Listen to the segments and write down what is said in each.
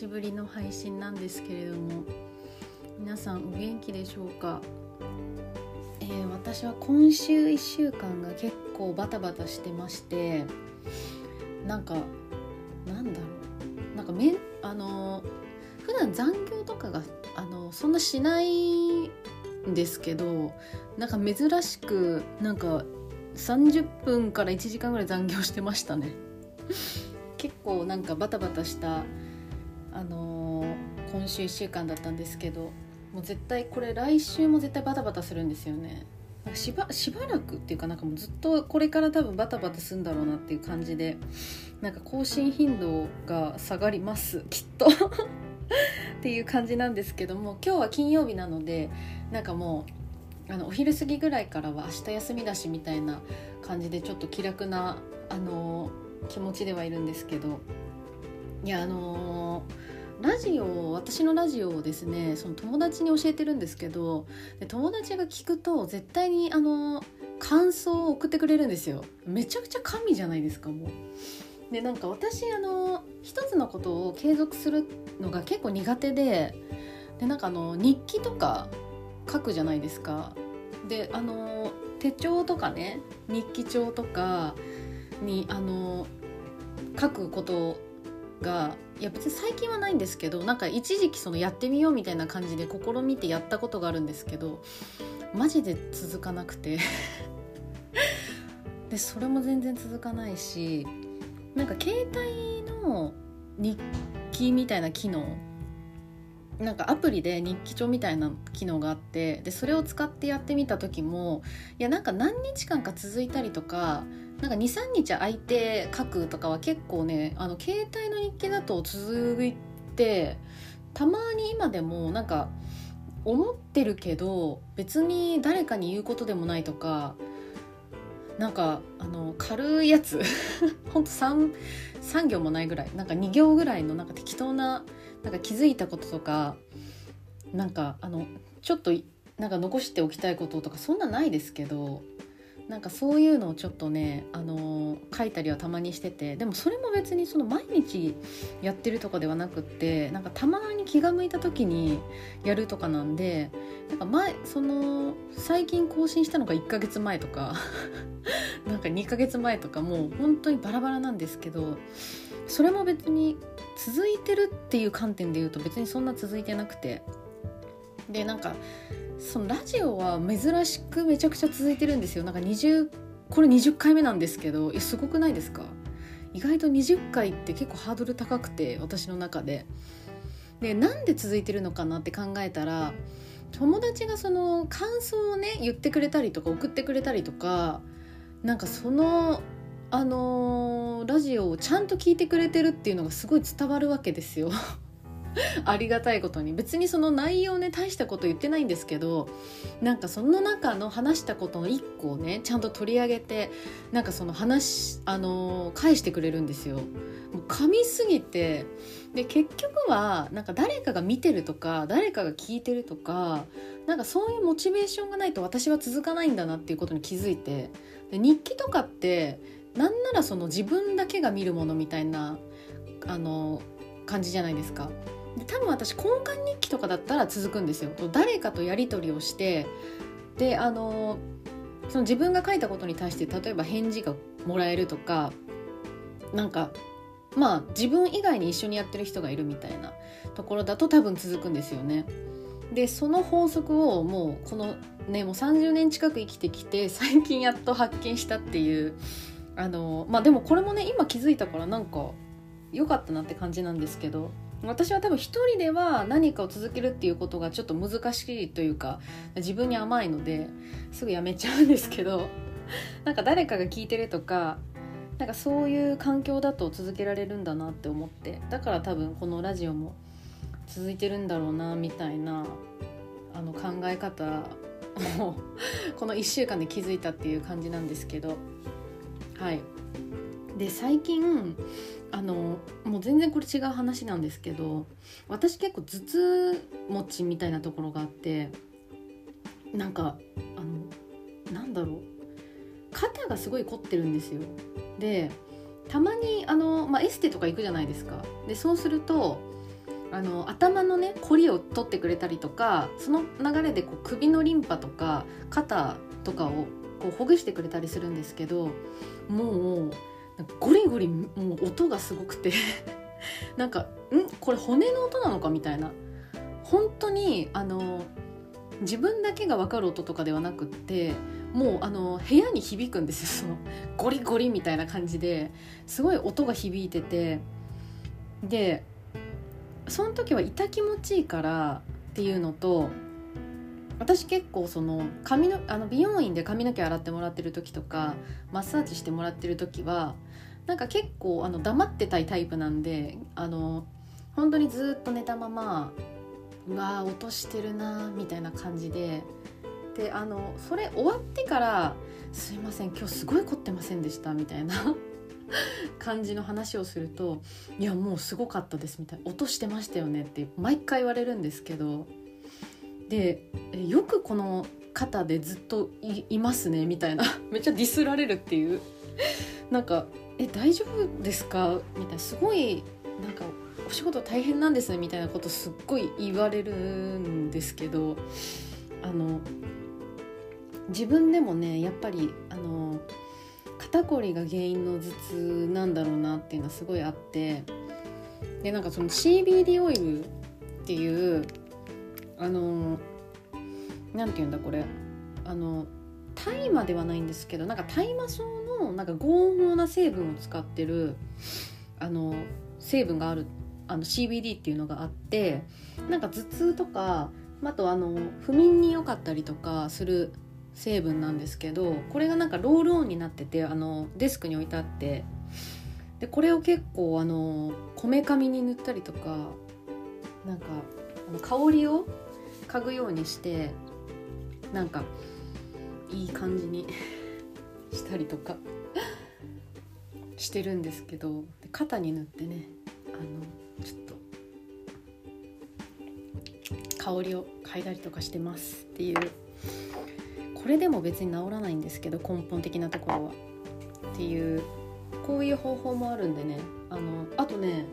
しぶりの配信なんですけれども皆さんお元気でしょうか、えー、私は今週1週間が結構バタバタしてましてなんかなんだろう？なんかめあの普段残業とかがあのそんなしないんですけどなんか珍しくなんか30分から1時間ぐらい残業してましたね。結構なんかバタバタしたあのー、今週1週間だったんですけどもう絶対これ来週も絶対バタバタするんですよね。しばしばらくっていうかなんかもうずっとこれから多分バタバタするんだろうなっていう感じでなんか更新頻度が下がりますきっと。っていう感じなんですけども今日は金曜日なのでなんかもうあのお昼過ぎぐらいからは明日休みだしみたいな感じでちょっと気楽なあの気持ちではいるんですけど。いやあのー、ラジオ私のラジオをですねその友達に教えてるんですけどで友達が聞くと絶対にあの感想を送ってくれるんですよ。めちゃくちゃ神じゃないですかもう。でなんか私あの一つのことを継続するのが結構苦手ででなんかあの日記とか書くじゃないですか。であの手帳とかね日記帳とかにあの書くことがいや別に最近はないんですけどなんか一時期そのやってみようみたいな感じで試みてやったことがあるんですけどマジで続かなくて。でそれも全然続かないしなんか携帯の日記みたいな機能なんかアプリで日記帳みたいな機能があってでそれを使ってやってみた時もいやなんか何日間か続いたりとかなんか23日空いて書くとかは結構ねあの携帯の日記だと続いてたまに今でもなんか思ってるけど別に誰かに言うことでもないとかなんかあの軽いやつ。ほんと 3, 3行もないぐらい。なんか2行ぐらいのなんか適当ななんか気づいたこととかなんかあのちょっとなんか残しておきたいこととかそんなないですけどなんかそういうのをちょっとね、あのー、書いたりはたまにしててでもそれも別にその毎日やってるとかではなくってなんかたまに気が向いた時にやるとかなんでなんか前その最近更新したのが1ヶ月前とか なんか2ヶ月前とかもう本当にバラバラなんですけどそれも別に続いてるっていう観点で言うと別にそんな続いてなくてでなんかそのラジオは珍しくめちゃくちゃ続いてるんですよ。なんか20これ20回目なんですけどすごくないですか？意外と20回って結構ハードル高くて私の中で。でなんで続いてるのかなって考えたら友達がその感想をね言ってくれたりとか送ってくれたりとかなんかそのあのー、ラジオをちゃんと聞いてくれてるっていうのがすごい伝わるわけですよ。ありがたいことに別にその内容ね大したこと言ってないんですけどなんかその中の話したことの一個をねちゃんと取り上げてなんかその話あの返してくれるんですよ。もう噛みすぎてで結局はなんか誰かが見てるとか誰かが聞いてるとかなんかそういうモチベーションがないと私は続かないんだなっていうことに気づいてで日記とかってなんならその自分だけが見るものみたいなあの感じじゃないですか。で多分私交換日記とかだったら続くんですよ誰かとやり取りをしてであのその自分が書いたことに対して例えば返事がもらえるとかなんかまあ自分以外に一緒にやってる人がいるみたいなところだと多分続くんですよね。でその法則をもうこのねもう30年近く生きてきて 最近やっと発見したっていうあのまあでもこれもね今気づいたからなんか良かったなって感じなんですけど私は多分一人では何かを続けるっていうことがちょっと難しいというか自分に甘いのですぐやめちゃうんですけど なんか誰かが聞いてるとかなんかそういう環境だと続けられるんだなって思ってだから多分このラジオも続いてるんだろうなみたいなあの考え方を この1週間で気づいたっていう感じなんですけどはい。で最近あのもう全然これ違う話なんですけど私結構頭痛持ちみたいなところがあってなんかあのなんだろう。肩がすごい凝ってるんですよ。でたまにあの、まあ、エステとか行くじゃないですか。でそうするとあの頭のね凝りを取ってくれたりとかその流れでこう首のリンパとか肩とかをこうほぐしてくれたりするんですけどもうゴリゴリもう音がすごくて。なんかん？これ骨の音なのかみたいな。本当にあの自分だけが分かる音とかではなくってもうあの部屋に響くんですよ。そのゴリゴリみたいな感じで。すごい音が響いてて。でその時は痛気持ちいいからっていうのと私結構その髪のあの美容院で髪の毛洗ってもらってる時とかマッサージしてもらってる時はなんか結構あの黙ってたいタイプなんであの本当にずっと寝たままうわー落としてるなみたいな感じでであのそれ終わってから「すいません今日すごい凝ってませんでした」みたいな 感じの話をすると「いやもうすごかったです」みたいな「落としてましたよね」って毎回言われるんですけどでよくこの肩でずっといますねみたいなめっちゃディスられるっていうなんか「え大丈夫ですか?」みたいなすごいなんかお仕事大変なんですねみたいなことすっごい言われるんですけどあの自分でもねやっぱりあの肩こりが原因の頭痛なんだろうなっていうのはすごいあってでなんかその CBD オイルっていうあのなんて言うんだこれあの大麻ではないんですけどなんか大麻草なんか合法な成分を使ってるあの成分があるあの CBD っていうのがあってなんか頭痛とかあとあの不眠に良かったりとかする成分なんですけどこれがなんかロールオンになっててあのデスクに置いてあってでこれを結構あのこめかみに塗ったりとかなんか香りを嗅ぐようにしてなんかいい感じにたりとかしてるんですけど肩に塗ってねあのちょっと香りを嗅いだりとかしてますっていう。これでも別に治らないんですけど根本的なところは。っていうこういう方法もあるんでねあのあとね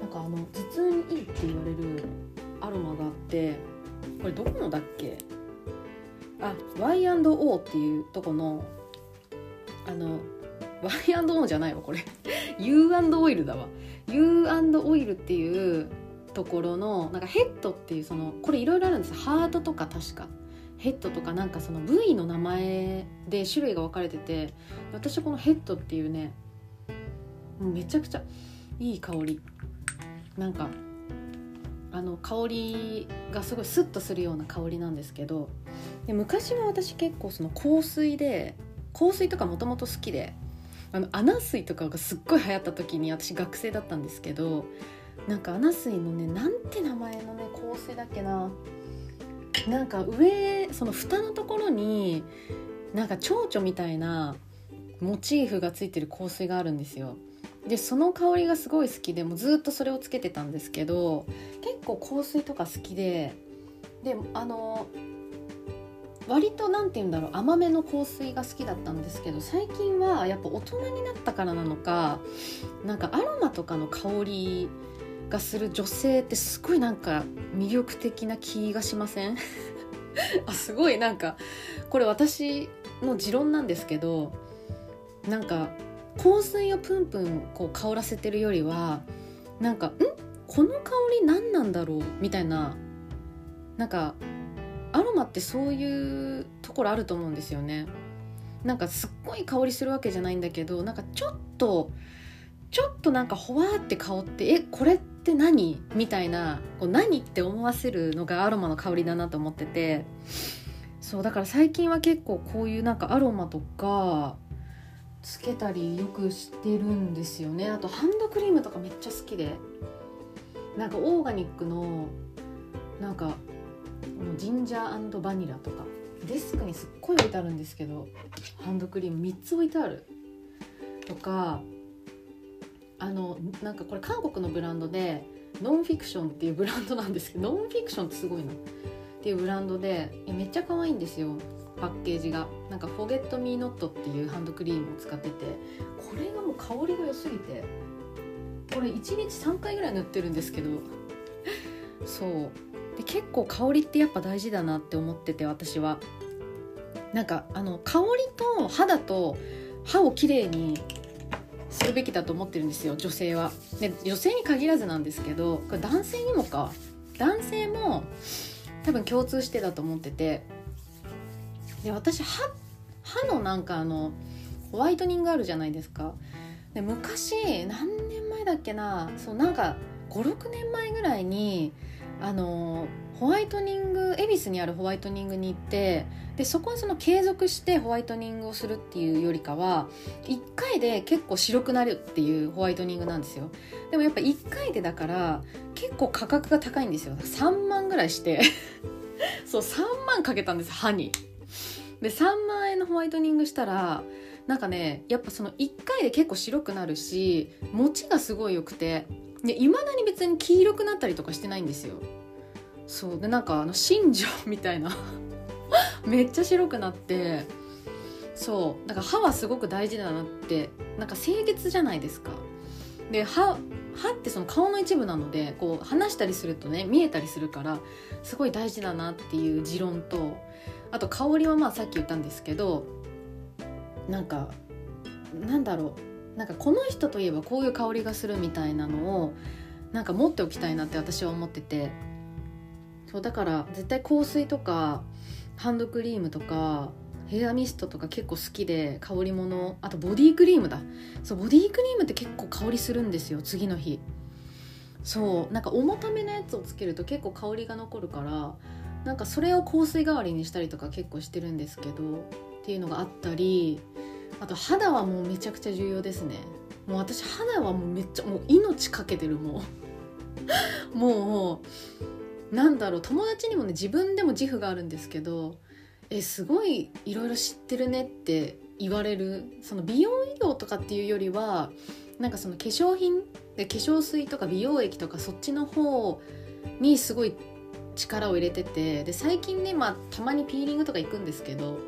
なんかあの頭痛にいいって言われるアロマがあってこれどこのだっけ？あ Y&O っていうとこのあの Y&O じゃないわこれ。U&OIL だわ。U&OIL っていうところのなんかヘッドっていうそのこれいろいろあるんですハートとか確か。ヘッドとかなんかその部位の名前で種類が分かれてて私はこのヘッドっていうねめちゃくちゃいい香り。なんかあの香りがすごいスッとするような香りなんですけどで昔は私結構その香水で香水とかもともと好きであのアナ水とかがすっごい流行った時に私学生だったんですけどなんかアナ水のねなんて名前のね香水だっけな。なんか上その蓋のところになんか蝶々みたいなモチーフがついてる香水があるんですよ。でその香りがすごい好きでもずっとそれをつけてたんですけど結構香水とか好きでであの割と何て言うんだろう甘めの香水が好きだったんですけど最近はやっぱ大人になったからなのかなんかアロマとかの香りがする女性ってすごいなんか魅力的な気がしません？あすごいなんかこれ私の持論なんですけどなんか香水をプンプンこう香らせてるよりはなんかん？この香り何なんだろう？みたいななんかマってそういうところあると思うんですよね。なんかすっごい香りするわけじゃないんだけどなんかちょっとちょっとなんかほわーって香ってえこれって何？みたいなこう何って思わせるのがアロマの香りだなと思ってて。そうだから最近は結構こういうなんかアロマとかつけたりよくしてるんですよね。あとハンドクリームとかめっちゃ好きで。なんかオーガニックのなんかジンジャーバニラとか。デスクにすっごい置いてあるんですけどハンドクリーム3つ置いてある。とかあのなんかこれ韓国のブランドでノンフィクションっていうブランドなんですけど ノンフィクションってすごいなっていうブランドでめっちゃ可愛いんですよ。パッケージが。なんか「フォゲット・ミー・ノット」っていうハンドクリームを使ってて。これがもう香りが良すぎて。これ1日3回ぐらい塗ってるんですけど。そう。で結構香りってやっぱ大事だなって思ってて私は。なんかあの香りと肌と歯をきれいにするべきだと思ってるんですよ女性は。で女性に限らずなんですけどこれ男性にもか。男性も多分共通してだと思ってて。で私歯歯のなんかあのホワイトニングあるじゃないですか。で昔何年前だっけな。そうなんか56年前ぐらいにあのホワイトニング恵比寿にあるホワイトニングに行ってでそこはその継続してホワイトニングをするっていうよりかは1回で結構白くなるっていうホワイトニングなんですよ。でもやっぱ1回でだから結構価格が高いんですよ。3万ぐらいして。そう3万かけたんです歯に。で3万円のホワイトニングしたらなんかねやっぱその1回で結構白くなるし持ちがすごい良くて。いまだに別に黄色くなったりとかしてないんですよ。そう。でなんかあの新庄みたいな。めっちゃ白くなって。そう。だから歯はすごく大事だなって。なんか清潔じゃないですか。で歯歯ってその顔の一部なのでこう話したりするとね見えたりするからすごい大事だなっていう持論とあと香りはまあさっき言ったんですけどなんかなんだろう。なんかこの人といえばこういう香りがするみたいなのをなんか持っておきたいなって私は思ってて。そうだから絶対香水とかハンドクリームとかヘアミストとか結構好きで香り物あとボディクリームだ。そうボディクリームって結構香りするんですよ次の日。そうなんか重ためのやつをつけると結構香りが残るからなんかそれを香水代わりにしたりとか結構してるんですけどっていうのがあったりあと肌はもうめちゃくちゃ重要ですね。もう私肌はもうめっちゃもう命かけてるもう。もうなんだろう友達にもね自分でも自負があるんですけどえすごいいろいろ知ってるねって言われるその美容医療とかっていうよりはなんかその化粧品で化粧水とか美容液とかそっちの方にすごい力を入れててで最近ね、まあ、たまにピーリングとか行くんですけど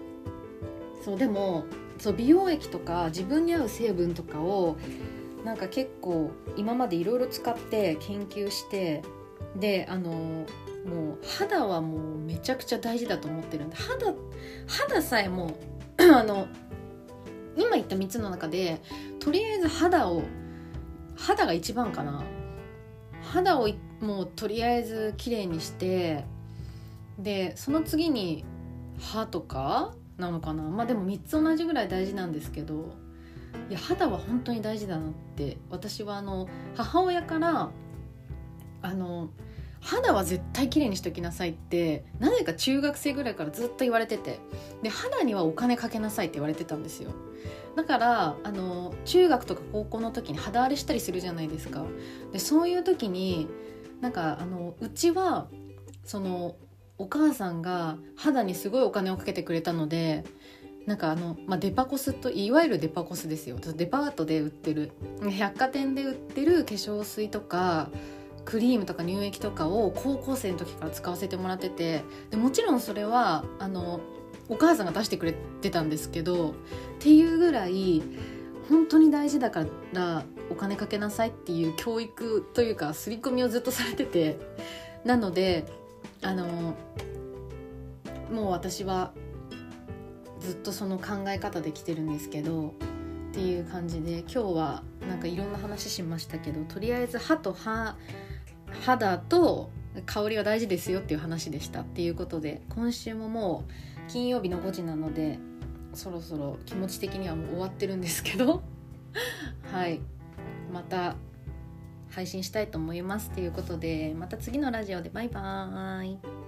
そうでもそう美容液とか自分に合う成分とかをなんか結構今までいろいろ使って研究してであのもう肌はもうめちゃくちゃ大事だと思ってるんで肌肌さえも あの今言った3つの中でとりあえず肌を肌が一番かな。肌をもうとりあえず綺麗にしてでその次に歯とかなのかな。まあでも3つ同じぐらい大事なんですけどいや肌は本当に大事だなって私はあの母親からあの肌は絶対綺麗にしときなさいってなぜか中学生ぐらいからずっと言われててで肌にはお金かけなさいって言われてたんですよ。だからあの中学とか高校の時に肌荒れしたりするじゃないですか。でそういう時になんかあのうちはそのお母さんが肌にすごいお金をかけてくれたのでなんかあの、まあ、デパコスといわゆるデパコスですよ。デパートで売ってる。百貨店で売ってる化粧水とかクリームとか乳液とかを高校生の時から使わせてもらっててでもちろんそれはあのお母さんが出してくれてたんですけどっていうぐらい本当に大事だからお金かけなさいっていう教育というか刷り込みをずっとされててなのであのもう私はずっとその考え方で来てるんですけどっていう感じで今日はなんかいろんな話しましたけどとりあえず歯と歯肌と香りは大事ですよっていう話でした。っていうことで今週ももう金曜日の5時なのでそろそろ気持ち的にはもう終わってるんですけど。はい。また配信したいと思いますということでまた次のラジオでバイバーイ。